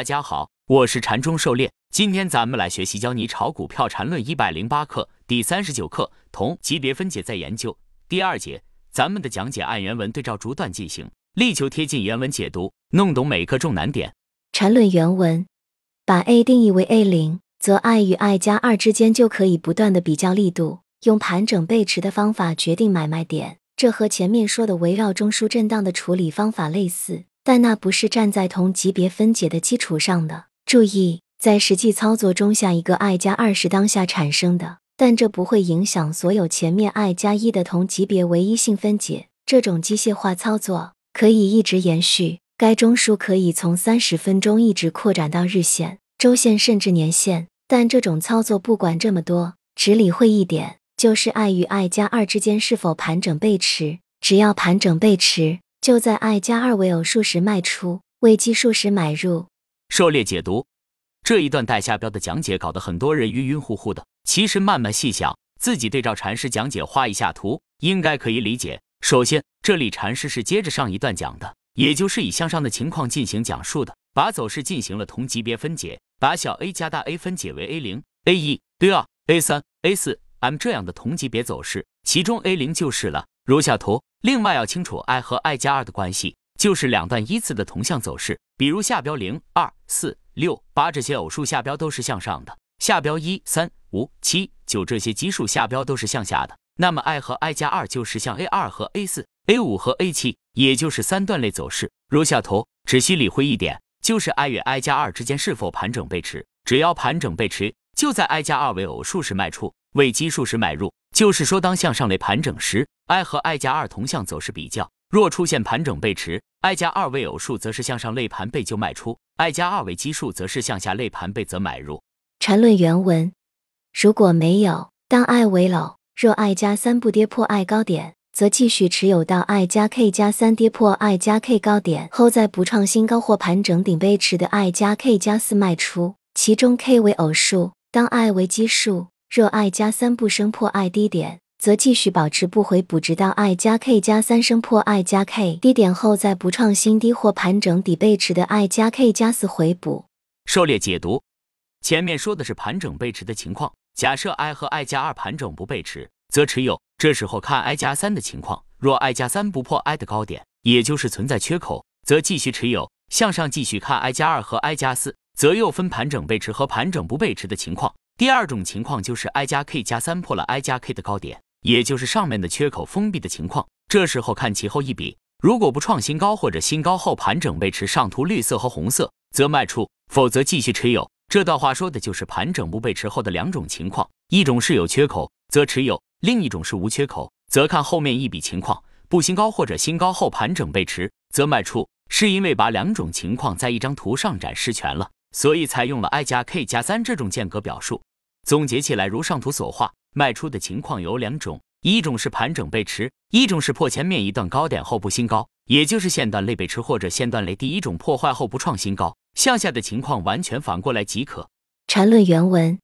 大家好，我是禅中狩猎。今天咱们来学习教你炒股票禅论一百零八课第三十九课同级别分解再研究第二节。咱们的讲解按原文对照逐段进行，力求贴近原文解读，弄懂每课重难点。禅论原文：把 A 定义为 A 零，则 I 与 I 加二之间就可以不断的比较力度，用盘整背驰的方法决定买卖点。这和前面说的围绕中枢震荡的处理方法类似。但那不是站在同级别分解的基础上的。注意，在实际操作中，下一个 i 加二是当下产生的，但这不会影响所有前面 i 加一的同级别唯一性分解。这种机械化操作可以一直延续，该中枢可以从三十分钟一直扩展到日线、周线甚至年线。但这种操作不管这么多，只理会一点，就是 i 与 i 加二之间是否盘整背驰。只要盘整背驰。就在 i 加二为偶数时卖出，为奇数时买入。狩猎解读这一段带下标的讲解，搞得很多人晕晕乎乎的。其实慢慢细想，自己对照禅师讲解画一下图，应该可以理解。首先，这里禅师是接着上一段讲的，也就是以向上的情况进行讲述的，把走势进行了同级别分解，把小 a 加大 A 分解为 A 零、A 一、A 二、A 三、A 四、M 这样的同级别走势，其中 A 零就是了。如下图。另外要清楚，i 和 i 加二的关系就是两段依次的同向走势，比如下标零、二、四、六、八这些偶数下标都是向上的，下标一、三、五、七、九这些奇数下标都是向下的。那么 i 和 i 加二就是向 a 二和 a 四、a 五和 a 七，也就是三段类走势。如下图，只需理会一点，就是 i 与 i 加二之间是否盘整背驰，只要盘整背驰，就在 i 加二为偶数时卖出，为奇数时买入。就是说，当向上类盘整时，i 和 i 加二同向走势比较，若出现盘整背驰，i 加二为偶数，则是向上类盘背就卖出；i 加二为奇数，则是向下类盘背则买入。缠论原文：如果没有，当 i 为偶，若 i 加三不跌破 i 高点，则继续持有到 i 加 k 加三跌破 i 加 k 高点后，再不创新高或盘整顶背驰的 i 加 k 加四卖出，其中 k 为偶数，当 i 为奇数。若 i 加三不升破 i 低点，则继续保持不回补，直到 i 加 k 加三升破 i 加 k 低点后，再不创新低或盘整底背驰的 i 加 k 加四回补。狩猎解读，前面说的是盘整背驰的情况，假设 i 和 i 加二盘整不背驰，则持有。这时候看 i 加三的情况，若 i 加三不破 i 的高点，也就是存在缺口，则继续持有。向上继续看 i 加二和 i 加四，则又分盘整背驰和盘整不背驰的情况。第二种情况就是 i 加 k 加三破了 i 加 k 的高点，也就是上面的缺口封闭的情况。这时候看其后一笔，如果不创新高或者新高后盘整背驰，上图绿色和红色，则卖出；否则继续持有。这段话说的就是盘整不背驰后的两种情况：一种是有缺口，则持有；另一种是无缺口，则看后面一笔情况，不新高或者新高后盘整背驰，则卖出。是因为把两种情况在一张图上展示全了，所以采用了 i 加 k 加三这种间隔表述。总结起来，如上图所画，卖出的情况有两种，一种是盘整背驰，一种是破前面一段高点后不新高，也就是线段类背驰或者线段类第一种破坏后不创新高，向下的情况完全反过来即可。缠论原文，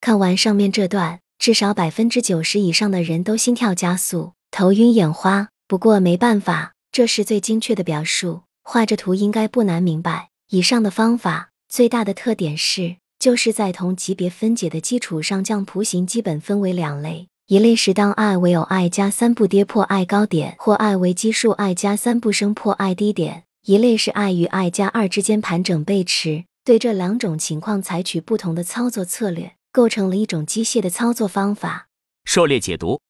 看完上面这段，至少百分之九十以上的人都心跳加速、头晕眼花。不过没办法，这是最精确的表述，画着图应该不难明白。以上的方法最大的特点是。就是在同级别分解的基础上，将图形基本分为两类：一类是当 i 为偶 i 加三不跌破 i 高点，或 i 为奇数 i 加三不升破 i 低点；一类是 i 与 i 加二之间盘整背驰。对这两种情况采取不同的操作策略，构成了一种机械的操作方法。狩猎解读，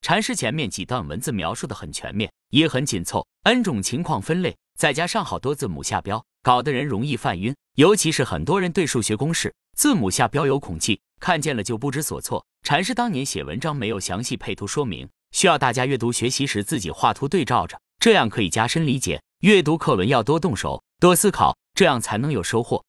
禅师前面几段文字描述的很全面，也很紧凑，n 种情况分类，再加上好多字母下标。搞得人容易犯晕，尤其是很多人对数学公式字母下标有恐惧，看见了就不知所措。禅师当年写文章没有详细配图说明，需要大家阅读学习时自己画图对照着，这样可以加深理解。阅读课文要多动手，多思考，这样才能有收获。